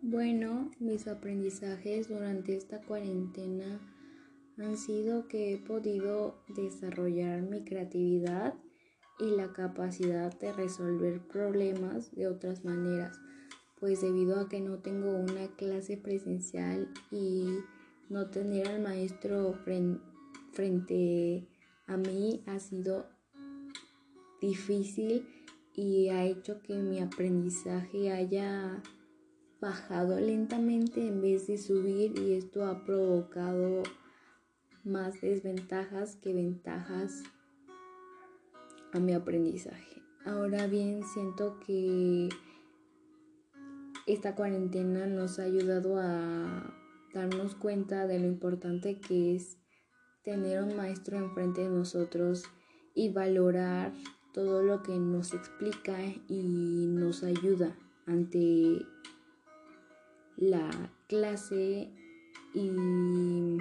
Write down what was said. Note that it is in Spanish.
Bueno, mis aprendizajes durante esta cuarentena han sido que he podido desarrollar mi creatividad y la capacidad de resolver problemas de otras maneras, pues debido a que no tengo una clase presencial y no tener al maestro frente a mí ha sido difícil y ha hecho que mi aprendizaje haya bajado lentamente en vez de subir y esto ha provocado más desventajas que ventajas a mi aprendizaje. Ahora bien, siento que esta cuarentena nos ha ayudado a darnos cuenta de lo importante que es tener un maestro enfrente de nosotros y valorar todo lo que nos explica y nos ayuda ante la clase y